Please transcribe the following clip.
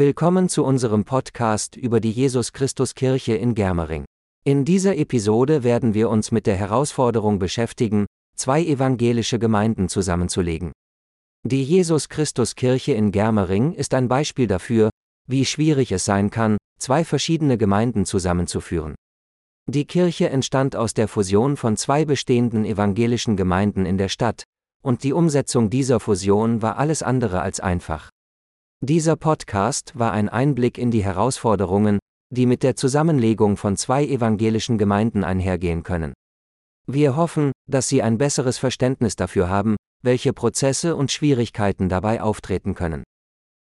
Willkommen zu unserem Podcast über die Jesus Christus Kirche in Germering. In dieser Episode werden wir uns mit der Herausforderung beschäftigen, zwei evangelische Gemeinden zusammenzulegen. Die Jesus Christus Kirche in Germering ist ein Beispiel dafür, wie schwierig es sein kann, zwei verschiedene Gemeinden zusammenzuführen. Die Kirche entstand aus der Fusion von zwei bestehenden evangelischen Gemeinden in der Stadt, und die Umsetzung dieser Fusion war alles andere als einfach. Dieser Podcast war ein Einblick in die Herausforderungen, die mit der Zusammenlegung von zwei evangelischen Gemeinden einhergehen können. Wir hoffen, dass Sie ein besseres Verständnis dafür haben, welche Prozesse und Schwierigkeiten dabei auftreten können.